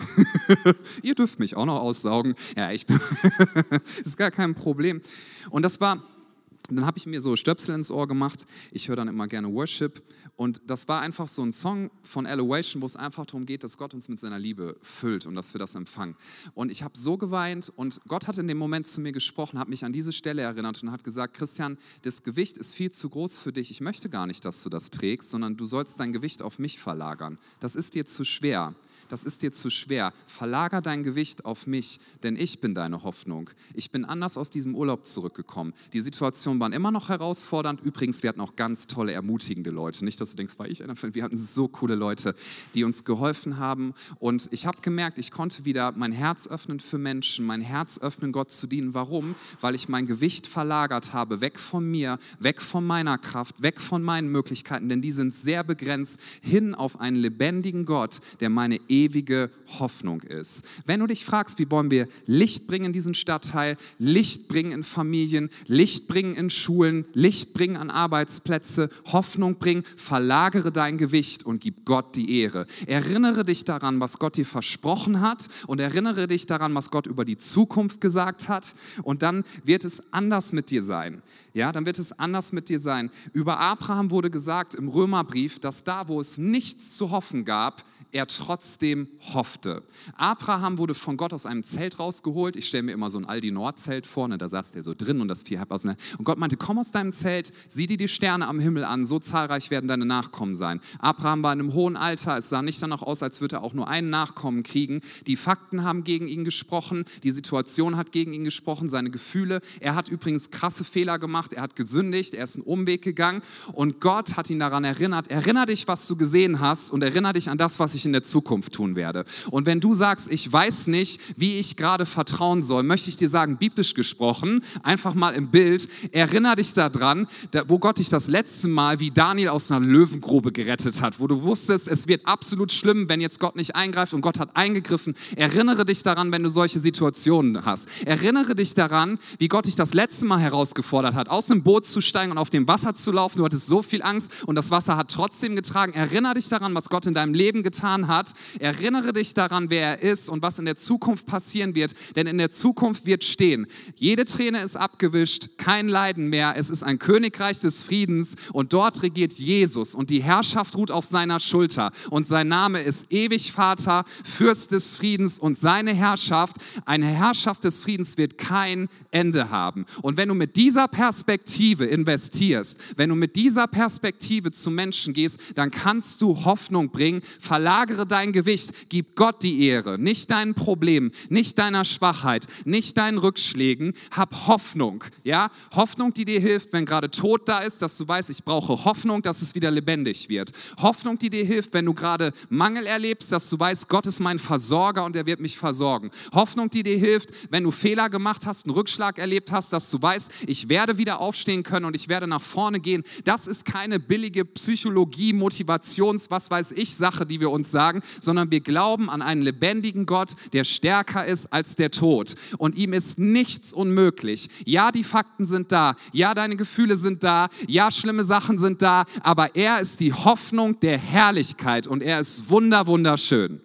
Ihr dürft mich auch noch aussaugen. Ja, ich bin, ist gar kein Problem. Und das war Und dann habe ich mir so Stöpsel ins Ohr gemacht. Ich höre dann immer gerne Worship. Und das war einfach so ein Song von Elevation, wo es einfach darum geht, dass Gott uns mit seiner Liebe füllt und dass wir das empfangen. Und ich habe so geweint und Gott hat in dem Moment zu mir gesprochen, hat mich an diese Stelle erinnert und hat gesagt, Christian, das Gewicht ist viel zu groß für dich. Ich möchte gar nicht, dass du das trägst, sondern du sollst dein Gewicht auf mich verlagern. Das ist dir zu schwer das ist dir zu schwer. Verlager dein Gewicht auf mich, denn ich bin deine Hoffnung. Ich bin anders aus diesem Urlaub zurückgekommen. Die Situationen waren immer noch herausfordernd. Übrigens, wir hatten auch ganz tolle, ermutigende Leute. Nicht, dass du denkst, war ich einer von Wir hatten so coole Leute, die uns geholfen haben. Und ich habe gemerkt, ich konnte wieder mein Herz öffnen für Menschen, mein Herz öffnen, Gott zu dienen. Warum? Weil ich mein Gewicht verlagert habe, weg von mir, weg von meiner Kraft, weg von meinen Möglichkeiten, denn die sind sehr begrenzt, hin auf einen lebendigen Gott, der meine Ehe ewige Hoffnung ist. Wenn du dich fragst, wie wollen wir Licht bringen in diesen Stadtteil, Licht bringen in Familien, Licht bringen in Schulen, Licht bringen an Arbeitsplätze, Hoffnung bringen, verlagere dein Gewicht und gib Gott die Ehre. Erinnere dich daran, was Gott dir versprochen hat und erinnere dich daran, was Gott über die Zukunft gesagt hat und dann wird es anders mit dir sein. Ja, dann wird es anders mit dir sein. Über Abraham wurde gesagt im Römerbrief, dass da, wo es nichts zu hoffen gab, er trotzdem hoffte. Abraham wurde von Gott aus einem Zelt rausgeholt. Ich stelle mir immer so ein Aldi-Nord-Zelt vor, ne? da saß der so drin und das Vieh halb aus. Ne? Und Gott meinte, komm aus deinem Zelt, sieh dir die Sterne am Himmel an, so zahlreich werden deine Nachkommen sein. Abraham war in einem hohen Alter, es sah nicht danach aus, als würde er auch nur einen Nachkommen kriegen. Die Fakten haben gegen ihn gesprochen, die Situation hat gegen ihn gesprochen, seine Gefühle. Er hat übrigens krasse Fehler gemacht, er hat gesündigt, er ist einen Umweg gegangen und Gott hat ihn daran erinnert, erinnere dich, was du gesehen hast und erinnere dich an das, was ich ich in der Zukunft tun werde. Und wenn du sagst, ich weiß nicht, wie ich gerade vertrauen soll, möchte ich dir sagen, biblisch gesprochen, einfach mal im Bild, erinnere dich daran, wo Gott dich das letzte Mal wie Daniel aus einer Löwengrube gerettet hat, wo du wusstest, es wird absolut schlimm, wenn jetzt Gott nicht eingreift und Gott hat eingegriffen. Erinnere dich daran, wenn du solche Situationen hast. Erinnere dich daran, wie Gott dich das letzte Mal herausgefordert hat, aus einem Boot zu steigen und auf dem Wasser zu laufen. Du hattest so viel Angst und das Wasser hat trotzdem getragen. Erinnere dich daran, was Gott in deinem Leben getan getan hat. Erinnere dich daran, wer er ist und was in der Zukunft passieren wird, denn in der Zukunft wird stehen, jede Träne ist abgewischt, kein Leiden mehr, es ist ein Königreich des Friedens und dort regiert Jesus und die Herrschaft ruht auf seiner Schulter und sein Name ist ewig Vater, Fürst des Friedens und seine Herrschaft, eine Herrschaft des Friedens wird kein Ende haben. Und wenn du mit dieser Perspektive investierst, wenn du mit dieser Perspektive zu Menschen gehst, dann kannst du Hoffnung bringen, verlassen Verlagere dein Gewicht, gib Gott die Ehre, nicht deinen Problemen, nicht deiner Schwachheit, nicht deinen Rückschlägen. Hab Hoffnung, ja? Hoffnung, die dir hilft, wenn gerade Tod da ist, dass du weißt, ich brauche Hoffnung, dass es wieder lebendig wird. Hoffnung, die dir hilft, wenn du gerade Mangel erlebst, dass du weißt, Gott ist mein Versorger und er wird mich versorgen. Hoffnung, die dir hilft, wenn du Fehler gemacht hast, einen Rückschlag erlebt hast, dass du weißt, ich werde wieder aufstehen können und ich werde nach vorne gehen. Das ist keine billige Psychologie, Motivations, was weiß ich, Sache, die wir uns uns sagen, sondern wir glauben an einen lebendigen Gott, der stärker ist als der Tod. Und ihm ist nichts unmöglich. Ja, die Fakten sind da. Ja, deine Gefühle sind da. Ja, schlimme Sachen sind da. Aber er ist die Hoffnung der Herrlichkeit und er ist wunder, wunderschön.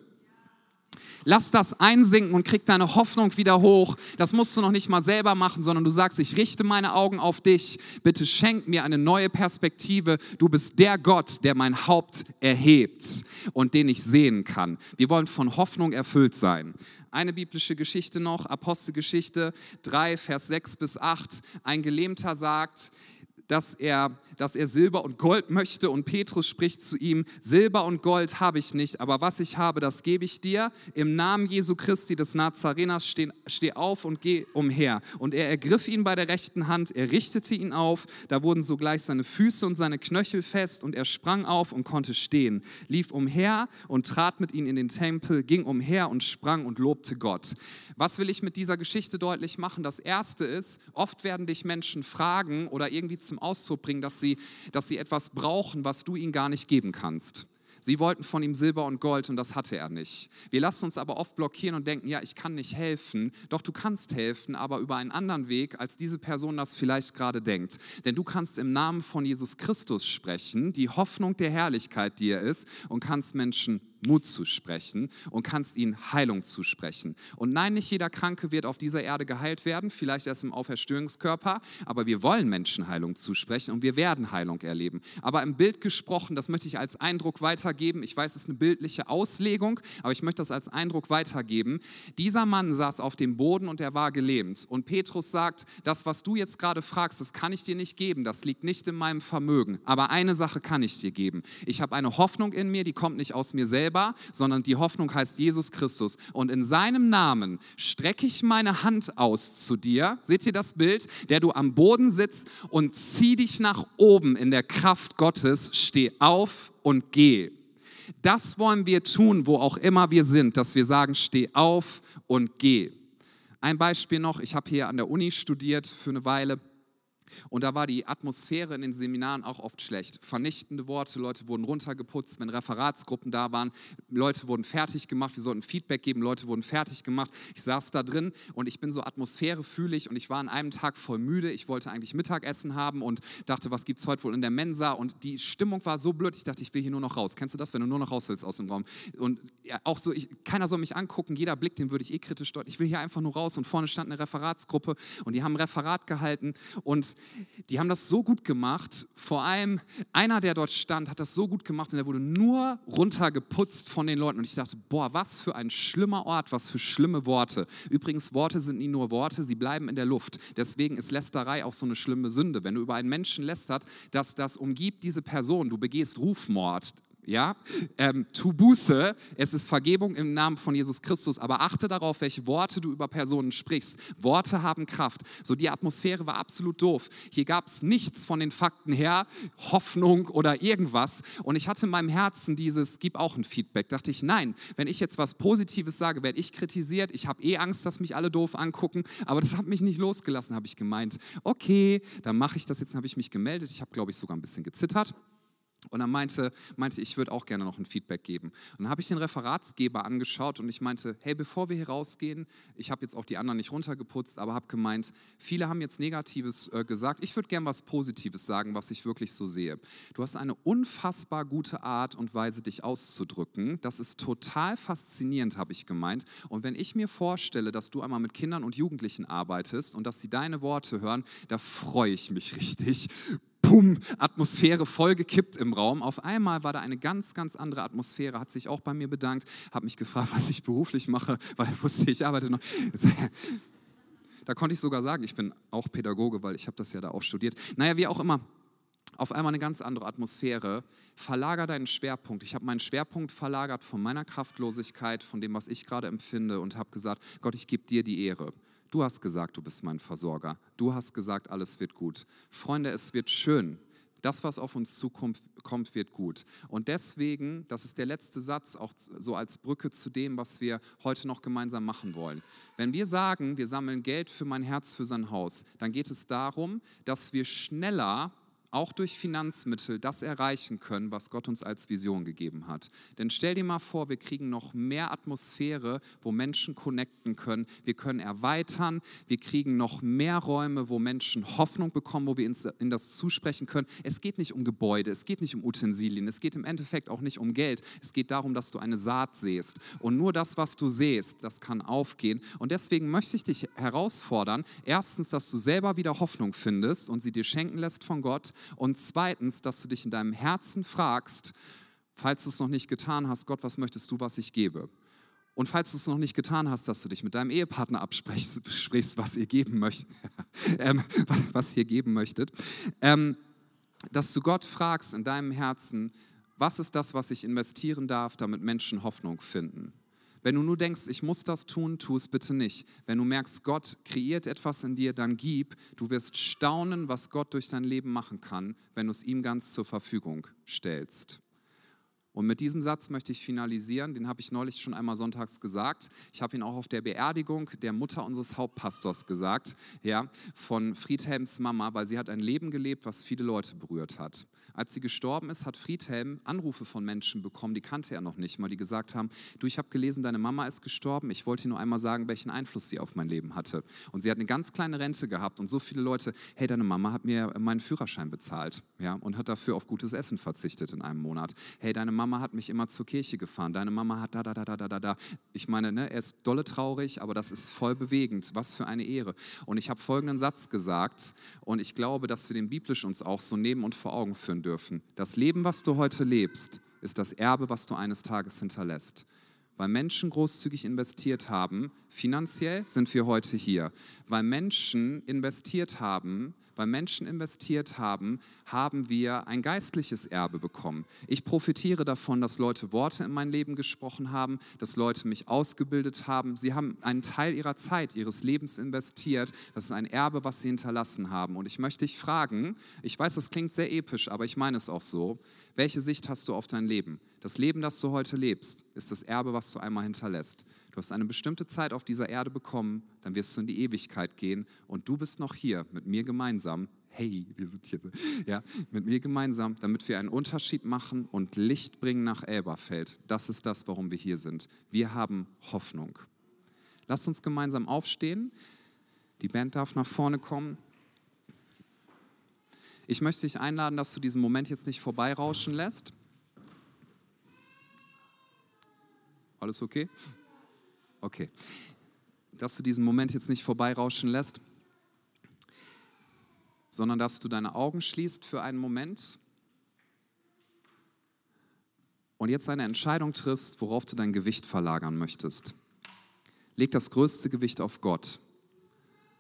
Lass das einsinken und krieg deine Hoffnung wieder hoch. Das musst du noch nicht mal selber machen, sondern du sagst, ich richte meine Augen auf dich. Bitte schenk mir eine neue Perspektive. Du bist der Gott, der mein Haupt erhebt und den ich sehen kann. Wir wollen von Hoffnung erfüllt sein. Eine biblische Geschichte noch, Apostelgeschichte 3, Vers 6 bis 8. Ein Gelähmter sagt, dass er, dass er Silber und Gold möchte und Petrus spricht zu ihm, Silber und Gold habe ich nicht, aber was ich habe, das gebe ich dir. Im Namen Jesu Christi des Nazareners steh, steh auf und geh umher. Und er ergriff ihn bei der rechten Hand, er richtete ihn auf, da wurden sogleich seine Füße und seine Knöchel fest und er sprang auf und konnte stehen, lief umher und trat mit ihnen in den Tempel, ging umher und sprang und lobte Gott. Was will ich mit dieser Geschichte deutlich machen? Das erste ist, oft werden dich Menschen fragen oder irgendwie zum Ausdruck bringen, dass sie, dass sie etwas brauchen, was du ihnen gar nicht geben kannst. Sie wollten von ihm Silber und Gold und das hatte er nicht. Wir lassen uns aber oft blockieren und denken, ja, ich kann nicht helfen. Doch du kannst helfen, aber über einen anderen Weg, als diese Person das vielleicht gerade denkt. Denn du kannst im Namen von Jesus Christus sprechen, die Hoffnung der Herrlichkeit, die er ist, und kannst Menschen Mut zusprechen und kannst ihnen Heilung zusprechen. Und nein, nicht jeder Kranke wird auf dieser Erde geheilt werden, vielleicht erst im Auferstehungskörper, aber wir wollen Menschen Heilung zusprechen und wir werden Heilung erleben. Aber im Bild gesprochen, das möchte ich als Eindruck weitergeben. Ich weiß, es ist eine bildliche Auslegung, aber ich möchte das als Eindruck weitergeben. Dieser Mann saß auf dem Boden und er war gelähmt. Und Petrus sagt, das, was du jetzt gerade fragst, das kann ich dir nicht geben, das liegt nicht in meinem Vermögen. Aber eine Sache kann ich dir geben. Ich habe eine Hoffnung in mir, die kommt nicht aus mir selber, sondern die Hoffnung heißt Jesus Christus. Und in seinem Namen strecke ich meine Hand aus zu dir. Seht ihr das Bild? Der du am Boden sitzt und zieh dich nach oben in der Kraft Gottes. Steh auf und geh. Das wollen wir tun, wo auch immer wir sind, dass wir sagen, steh auf und geh. Ein Beispiel noch, ich habe hier an der Uni studiert für eine Weile und da war die Atmosphäre in den Seminaren auch oft schlecht. Vernichtende Worte, Leute wurden runtergeputzt, wenn Referatsgruppen da waren, Leute wurden fertig gemacht, wir sollten Feedback geben, Leute wurden fertig gemacht. Ich saß da drin und ich bin so atmosphärefühlig und ich war an einem Tag voll müde. Ich wollte eigentlich Mittagessen haben und dachte, was gibt es heute wohl in der Mensa? Und die Stimmung war so blöd, ich dachte, ich will hier nur noch raus. Kennst du das, wenn du nur noch raus willst aus dem Raum? Und ja, auch so, ich, keiner soll mich angucken, jeder Blick, den würde ich eh kritisch deuten. Ich will hier einfach nur raus und vorne stand eine Referatsgruppe und die haben ein Referat gehalten und die haben das so gut gemacht. Vor allem einer, der dort stand, hat das so gut gemacht und der wurde nur runtergeputzt von den Leuten. Und ich dachte, boah, was für ein schlimmer Ort, was für schlimme Worte. Übrigens, Worte sind nie nur Worte, sie bleiben in der Luft. Deswegen ist Lästerei auch so eine schlimme Sünde. Wenn du über einen Menschen lästert, dass das umgibt diese Person, du begehst Rufmord, ja, ähm, tu Buße, es ist Vergebung im Namen von Jesus Christus, aber achte darauf, welche Worte du über Personen sprichst. Worte haben Kraft. So die Atmosphäre war absolut doof. Hier gab es nichts von den Fakten her, Hoffnung oder irgendwas. Und ich hatte in meinem Herzen dieses, gib auch ein Feedback. Dachte ich, nein, wenn ich jetzt was Positives sage, werde ich kritisiert. Ich habe eh Angst, dass mich alle doof angucken, aber das hat mich nicht losgelassen, habe ich gemeint. Okay, dann mache ich das jetzt, habe ich mich gemeldet. Ich habe, glaube ich, sogar ein bisschen gezittert. Und er meinte, meinte ich würde auch gerne noch ein Feedback geben. Und dann habe ich den Referatsgeber angeschaut und ich meinte, hey, bevor wir hier rausgehen, ich habe jetzt auch die anderen nicht runtergeputzt, aber habe gemeint, viele haben jetzt Negatives äh, gesagt. Ich würde gerne was Positives sagen, was ich wirklich so sehe. Du hast eine unfassbar gute Art und Weise, dich auszudrücken. Das ist total faszinierend, habe ich gemeint. Und wenn ich mir vorstelle, dass du einmal mit Kindern und Jugendlichen arbeitest und dass sie deine Worte hören, da freue ich mich richtig Pum, Atmosphäre vollgekippt im Raum. Auf einmal war da eine ganz, ganz andere Atmosphäre, hat sich auch bei mir bedankt, hat mich gefragt, was ich beruflich mache, weil er wusste, ich arbeite noch. Da konnte ich sogar sagen, ich bin auch Pädagoge, weil ich habe das ja da auch studiert. Naja, wie auch immer, auf einmal eine ganz andere Atmosphäre. Verlager deinen Schwerpunkt. Ich habe meinen Schwerpunkt verlagert von meiner Kraftlosigkeit, von dem, was ich gerade empfinde und habe gesagt, Gott, ich gebe dir die Ehre. Du hast gesagt, du bist mein Versorger. Du hast gesagt, alles wird gut. Freunde, es wird schön. Das, was auf uns zukommt, kommt, wird gut. Und deswegen, das ist der letzte Satz, auch so als Brücke zu dem, was wir heute noch gemeinsam machen wollen. Wenn wir sagen, wir sammeln Geld für mein Herz, für sein Haus, dann geht es darum, dass wir schneller auch durch Finanzmittel das erreichen können, was Gott uns als Vision gegeben hat. Denn stell dir mal vor, wir kriegen noch mehr Atmosphäre, wo Menschen connecten können. Wir können erweitern, wir kriegen noch mehr Räume, wo Menschen Hoffnung bekommen, wo wir in das zusprechen können. Es geht nicht um Gebäude, es geht nicht um Utensilien, es geht im Endeffekt auch nicht um Geld. Es geht darum, dass du eine Saat säst. Und nur das, was du säst, das kann aufgehen. Und deswegen möchte ich dich herausfordern, erstens, dass du selber wieder Hoffnung findest und sie dir schenken lässt von Gott und zweitens, dass du dich in deinem Herzen fragst, falls du es noch nicht getan hast, Gott, was möchtest du, was ich gebe? Und falls du es noch nicht getan hast, dass du dich mit deinem Ehepartner absprichst, was ihr geben möchtet, ähm, was ihr geben möchtet, ähm, dass du Gott fragst in deinem Herzen, was ist das, was ich investieren darf, damit Menschen Hoffnung finden? Wenn du nur denkst, ich muss das tun, tu es bitte nicht. Wenn du merkst, Gott kreiert etwas in dir, dann gib. Du wirst staunen, was Gott durch dein Leben machen kann, wenn du es ihm ganz zur Verfügung stellst. Und mit diesem Satz möchte ich finalisieren, den habe ich neulich schon einmal sonntags gesagt. Ich habe ihn auch auf der Beerdigung der Mutter unseres Hauptpastors gesagt, ja, von Friedhelms Mama, weil sie hat ein Leben gelebt, was viele Leute berührt hat. Als sie gestorben ist, hat Friedhelm Anrufe von Menschen bekommen, die kannte er noch nicht mal, die gesagt haben, du, ich habe gelesen, deine Mama ist gestorben, ich wollte dir nur einmal sagen, welchen Einfluss sie auf mein Leben hatte. Und sie hat eine ganz kleine Rente gehabt und so viele Leute, hey, deine Mama hat mir meinen Führerschein bezahlt ja, und hat dafür auf gutes Essen verzichtet in einem Monat. Hey, deine Mama hat mich immer zur Kirche gefahren, deine Mama hat da, da, da, da, da, da. Ich meine, ne, er ist dolle traurig, aber das ist voll bewegend. Was für eine Ehre. Und ich habe folgenden Satz gesagt und ich glaube, dass wir den biblisch uns auch so neben und vor Augen führen dürfen. Das Leben, was du heute lebst, ist das Erbe, was du eines Tages hinterlässt weil Menschen großzügig investiert haben, finanziell sind wir heute hier. Weil Menschen investiert haben, weil Menschen investiert haben, haben wir ein geistliches Erbe bekommen. Ich profitiere davon, dass Leute Worte in mein Leben gesprochen haben, dass Leute mich ausgebildet haben. Sie haben einen Teil ihrer Zeit, ihres Lebens investiert. Das ist ein Erbe, was sie hinterlassen haben. Und ich möchte dich fragen, ich weiß, das klingt sehr episch, aber ich meine es auch so. Welche Sicht hast du auf dein Leben? Das Leben, das du heute lebst, ist das Erbe, was du einmal hinterlässt. Du hast eine bestimmte Zeit auf dieser Erde bekommen, dann wirst du in die Ewigkeit gehen und du bist noch hier mit mir gemeinsam. Hey, wir sind hier. Ja, mit mir gemeinsam, damit wir einen Unterschied machen und Licht bringen nach Elberfeld. Das ist das, warum wir hier sind. Wir haben Hoffnung. Lasst uns gemeinsam aufstehen. Die Band darf nach vorne kommen. Ich möchte dich einladen, dass du diesen Moment jetzt nicht vorbeirauschen lässt. Alles okay? Okay. Dass du diesen Moment jetzt nicht vorbeirauschen lässt, sondern dass du deine Augen schließt für einen Moment und jetzt eine Entscheidung triffst, worauf du dein Gewicht verlagern möchtest. Leg das größte Gewicht auf Gott,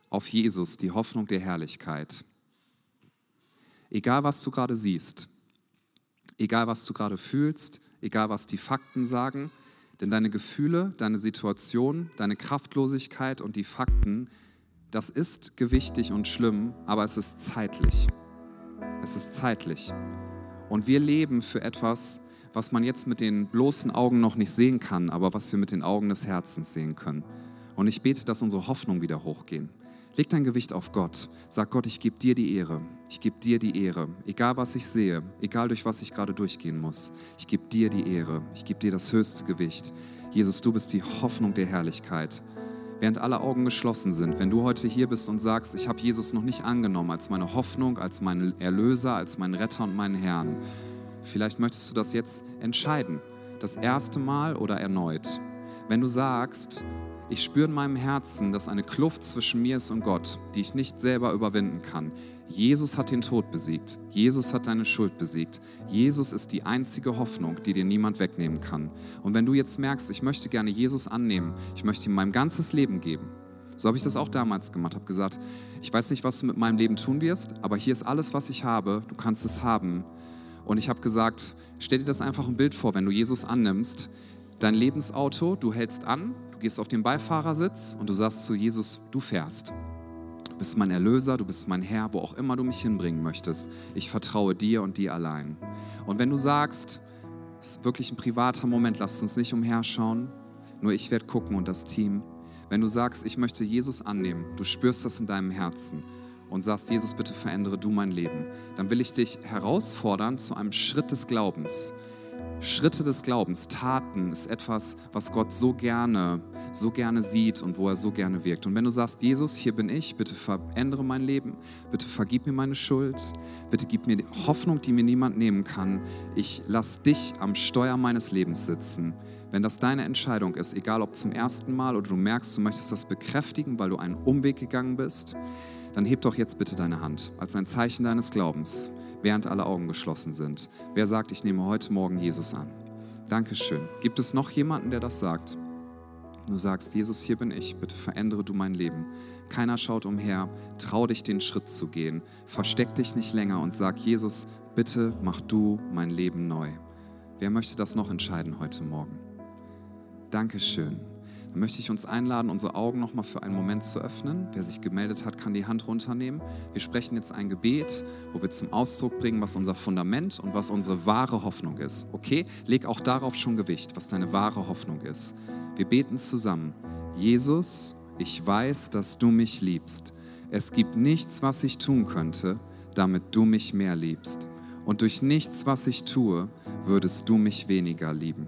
auf Jesus, die Hoffnung der Herrlichkeit. Egal, was du gerade siehst, egal, was du gerade fühlst, egal, was die Fakten sagen, denn deine Gefühle, deine Situation, deine Kraftlosigkeit und die Fakten, das ist gewichtig und schlimm, aber es ist zeitlich. Es ist zeitlich. Und wir leben für etwas, was man jetzt mit den bloßen Augen noch nicht sehen kann, aber was wir mit den Augen des Herzens sehen können. Und ich bete, dass unsere Hoffnung wieder hochgehen. Leg dein Gewicht auf Gott. Sag Gott, ich gebe dir die Ehre. Ich gebe dir die Ehre. Egal was ich sehe, egal durch was ich gerade durchgehen muss. Ich gebe dir die Ehre. Ich gebe dir das höchste Gewicht. Jesus, du bist die Hoffnung der Herrlichkeit. Während alle Augen geschlossen sind, wenn du heute hier bist und sagst, ich habe Jesus noch nicht angenommen als meine Hoffnung, als meinen Erlöser, als meinen Retter und meinen Herrn, vielleicht möchtest du das jetzt entscheiden. Das erste Mal oder erneut. Wenn du sagst, ich spüre in meinem Herzen, dass eine Kluft zwischen mir ist und Gott, die ich nicht selber überwinden kann. Jesus hat den Tod besiegt. Jesus hat deine Schuld besiegt. Jesus ist die einzige Hoffnung, die dir niemand wegnehmen kann. Und wenn du jetzt merkst, ich möchte gerne Jesus annehmen, ich möchte ihm mein ganzes Leben geben, so habe ich das auch damals gemacht, habe gesagt, ich weiß nicht, was du mit meinem Leben tun wirst, aber hier ist alles, was ich habe, du kannst es haben. Und ich habe gesagt, stell dir das einfach ein Bild vor, wenn du Jesus annimmst, dein Lebensauto, du hältst an, gehst auf den Beifahrersitz und du sagst zu Jesus, du fährst. Du bist mein Erlöser, du bist mein Herr, wo auch immer du mich hinbringen möchtest. Ich vertraue dir und dir allein. Und wenn du sagst, es ist wirklich ein privater Moment, lass uns nicht umherschauen, nur ich werde gucken und das Team. Wenn du sagst, ich möchte Jesus annehmen, du spürst das in deinem Herzen und sagst, Jesus, bitte verändere du mein Leben, dann will ich dich herausfordern zu einem Schritt des Glaubens. Schritte des Glaubens, Taten ist etwas, was Gott so gerne, so gerne sieht und wo er so gerne wirkt. Und wenn du sagst, Jesus, hier bin ich, bitte verändere mein Leben, bitte vergib mir meine Schuld, bitte gib mir die Hoffnung, die mir niemand nehmen kann. Ich lass dich am Steuer meines Lebens sitzen. Wenn das deine Entscheidung ist, egal ob zum ersten Mal oder du merkst, du möchtest das bekräftigen, weil du einen Umweg gegangen bist, dann heb doch jetzt bitte deine Hand als ein Zeichen deines Glaubens während alle Augen geschlossen sind. Wer sagt, ich nehme heute Morgen Jesus an? Dankeschön. Gibt es noch jemanden, der das sagt? Du sagst, Jesus, hier bin ich, bitte verändere du mein Leben. Keiner schaut umher, trau dich den Schritt zu gehen. Versteck dich nicht länger und sag, Jesus, bitte mach du mein Leben neu. Wer möchte das noch entscheiden heute Morgen? Dankeschön möchte ich uns einladen, unsere Augen nochmal für einen Moment zu öffnen. Wer sich gemeldet hat, kann die Hand runternehmen. Wir sprechen jetzt ein Gebet, wo wir zum Ausdruck bringen, was unser Fundament und was unsere wahre Hoffnung ist. Okay? Leg auch darauf schon Gewicht, was deine wahre Hoffnung ist. Wir beten zusammen. Jesus, ich weiß, dass du mich liebst. Es gibt nichts, was ich tun könnte, damit du mich mehr liebst. Und durch nichts, was ich tue, würdest du mich weniger lieben.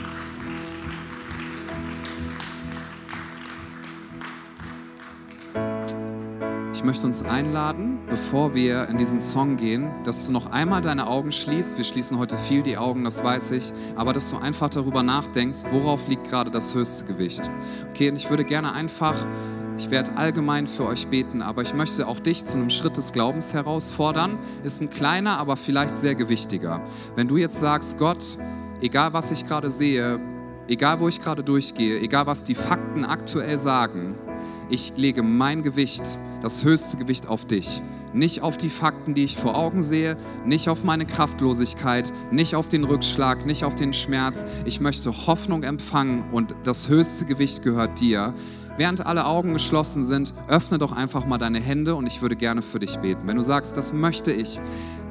Ich möchte uns einladen, bevor wir in diesen Song gehen, dass du noch einmal deine Augen schließt. Wir schließen heute viel die Augen, das weiß ich, aber dass du einfach darüber nachdenkst, worauf liegt gerade das höchste Gewicht. Okay, und ich würde gerne einfach, ich werde allgemein für euch beten, aber ich möchte auch dich zu einem Schritt des Glaubens herausfordern. Ist ein kleiner, aber vielleicht sehr gewichtiger. Wenn du jetzt sagst, Gott, egal was ich gerade sehe, egal wo ich gerade durchgehe, egal was die Fakten aktuell sagen, ich lege mein Gewicht, das höchste Gewicht auf dich. Nicht auf die Fakten, die ich vor Augen sehe, nicht auf meine Kraftlosigkeit, nicht auf den Rückschlag, nicht auf den Schmerz. Ich möchte Hoffnung empfangen und das höchste Gewicht gehört dir. Während alle Augen geschlossen sind, öffne doch einfach mal deine Hände und ich würde gerne für dich beten. Wenn du sagst, das möchte ich,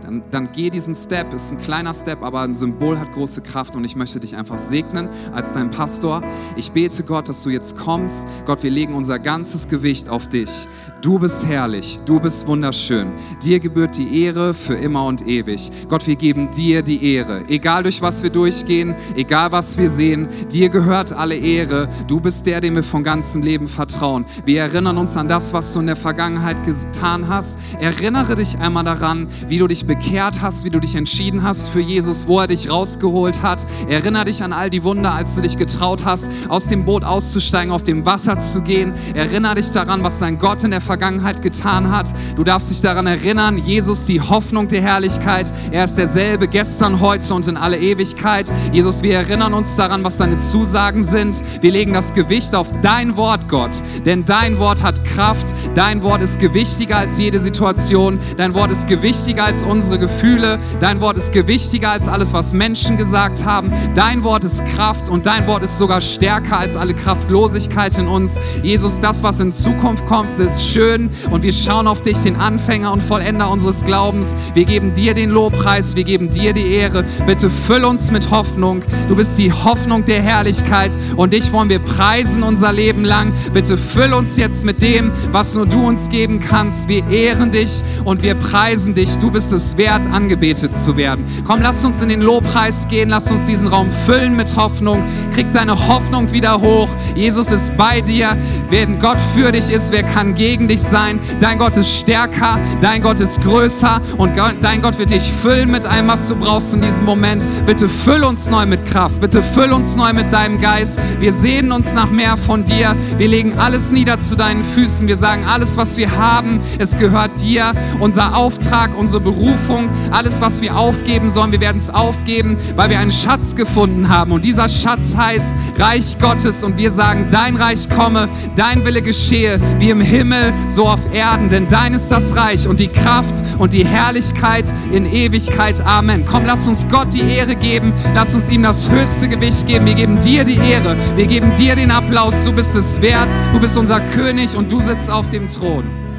dann, dann geh diesen Step. Ist ein kleiner Step, aber ein Symbol hat große Kraft und ich möchte dich einfach segnen als dein Pastor. Ich bete Gott, dass du jetzt kommst. Gott, wir legen unser ganzes Gewicht auf dich. Du bist herrlich, du bist wunderschön. Dir gebührt die Ehre für immer und ewig. Gott, wir geben dir die Ehre. Egal durch was wir durchgehen, egal was wir sehen, dir gehört alle Ehre. Du bist der, dem wir von ganzem Leben vertrauen. Wir erinnern uns an das, was du in der Vergangenheit getan hast. Erinnere dich einmal daran, wie du dich bekehrt hast, wie du dich entschieden hast für Jesus, wo er dich rausgeholt hat. Erinnere dich an all die Wunder, als du dich getraut hast, aus dem Boot auszusteigen, auf dem Wasser zu gehen. Erinnere dich daran, was dein Gott in der Vergangenheit getan hat. Du darfst dich daran erinnern, Jesus, die Hoffnung der Herrlichkeit. Er ist derselbe gestern, heute und in alle Ewigkeit. Jesus, wir erinnern uns daran, was deine Zusagen sind. Wir legen das Gewicht auf dein Wort, Gott. Denn dein Wort hat Kraft. Dein Wort ist gewichtiger als jede Situation. Dein Wort ist gewichtiger als unsere Gefühle. Dein Wort ist gewichtiger als alles, was Menschen gesagt haben. Dein Wort ist Kraft und dein Wort ist sogar stärker als alle Kraftlosigkeit in uns. Jesus, das, was in Zukunft kommt, ist schön und wir schauen auf dich, den Anfänger und Vollender unseres Glaubens. Wir geben dir den Lobpreis, wir geben dir die Ehre. Bitte füll uns mit Hoffnung. Du bist die Hoffnung der Herrlichkeit und dich wollen wir preisen unser Leben lang. Bitte füll uns jetzt mit dem, was nur du uns geben kannst. Wir ehren dich und wir preisen dich. Du bist es wert, angebetet zu werden. Komm, lass uns in den Lobpreis gehen, lass uns diesen Raum füllen mit Hoffnung. Krieg deine Hoffnung wieder hoch. Jesus ist bei dir. Wenn Gott für dich ist, wer kann gegen dich sein? Dein Gott ist stärker, dein Gott ist größer und dein Gott wird dich füllen mit allem, was du brauchst in diesem Moment. Bitte füll uns neu mit Kraft, bitte füll uns neu mit deinem Geist. Wir sehnen uns nach mehr von dir. Wir legen alles nieder zu deinen Füßen. Wir sagen, alles, was wir haben, es gehört dir. Unser Auftrag, unsere Berufung, alles, was wir aufgeben sollen, wir werden es aufgeben, weil wir einen Schatz gefunden haben. Und dieser Schatz heißt Reich Gottes. Und wir sagen, dein Reich komme, dein Wille geschehe, wie im Himmel, so auf Erden. Denn dein ist das Reich und die Kraft und die Herrlichkeit in Ewigkeit. Amen. Komm, lass uns Gott die Ehre geben. Lass uns ihm das höchste Gewicht geben. Wir geben dir die Ehre. Wir geben dir den Applaus. Du bist es wert. Du bist unser König und du sitzt auf dem Thron.